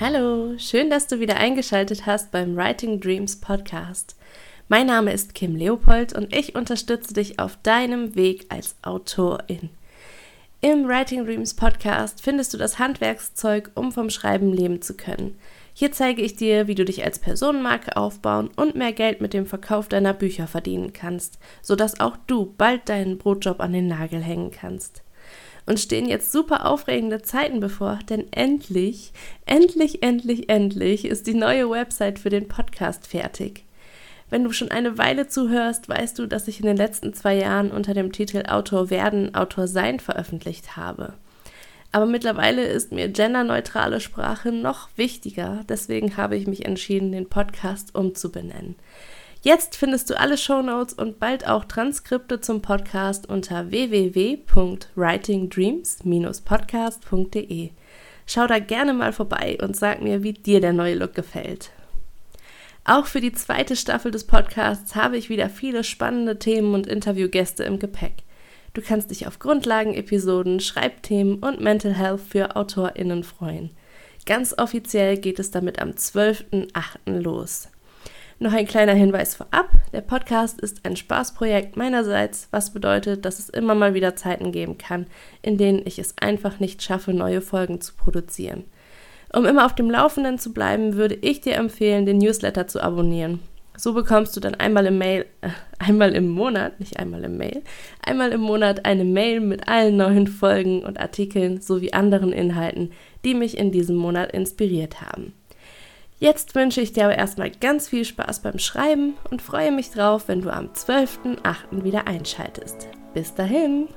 Hallo, schön, dass du wieder eingeschaltet hast beim Writing Dreams Podcast. Mein Name ist Kim Leopold und ich unterstütze dich auf deinem Weg als Autorin. Im Writing Dreams Podcast findest du das Handwerkszeug, um vom Schreiben leben zu können. Hier zeige ich dir, wie du dich als Personenmarke aufbauen und mehr Geld mit dem Verkauf deiner Bücher verdienen kannst, sodass auch du bald deinen Brotjob an den Nagel hängen kannst und stehen jetzt super aufregende Zeiten bevor, denn endlich, endlich, endlich, endlich ist die neue Website für den Podcast fertig. Wenn du schon eine Weile zuhörst, weißt du, dass ich in den letzten zwei Jahren unter dem Titel Autor werden, Autor sein veröffentlicht habe. Aber mittlerweile ist mir genderneutrale Sprache noch wichtiger, deswegen habe ich mich entschieden, den Podcast umzubenennen. Jetzt findest du alle Shownotes und bald auch Transkripte zum Podcast unter www.writingdreams-podcast.de. Schau da gerne mal vorbei und sag mir, wie dir der neue Look gefällt. Auch für die zweite Staffel des Podcasts habe ich wieder viele spannende Themen und Interviewgäste im Gepäck. Du kannst dich auf Grundlagenepisoden, Schreibthemen und Mental Health für AutorInnen freuen. Ganz offiziell geht es damit am 12.08. los. Noch ein kleiner Hinweis vorab. Der Podcast ist ein Spaßprojekt meinerseits, was bedeutet, dass es immer mal wieder Zeiten geben kann, in denen ich es einfach nicht schaffe, neue Folgen zu produzieren. Um immer auf dem Laufenden zu bleiben, würde ich dir empfehlen, den Newsletter zu abonnieren. So bekommst du dann einmal im Mail, äh, einmal im Monat, nicht einmal im Mail, einmal im Monat eine Mail mit allen neuen Folgen und Artikeln sowie anderen Inhalten, die mich in diesem Monat inspiriert haben. Jetzt wünsche ich dir aber erstmal ganz viel Spaß beim Schreiben und freue mich drauf, wenn du am 12.08. wieder einschaltest. Bis dahin!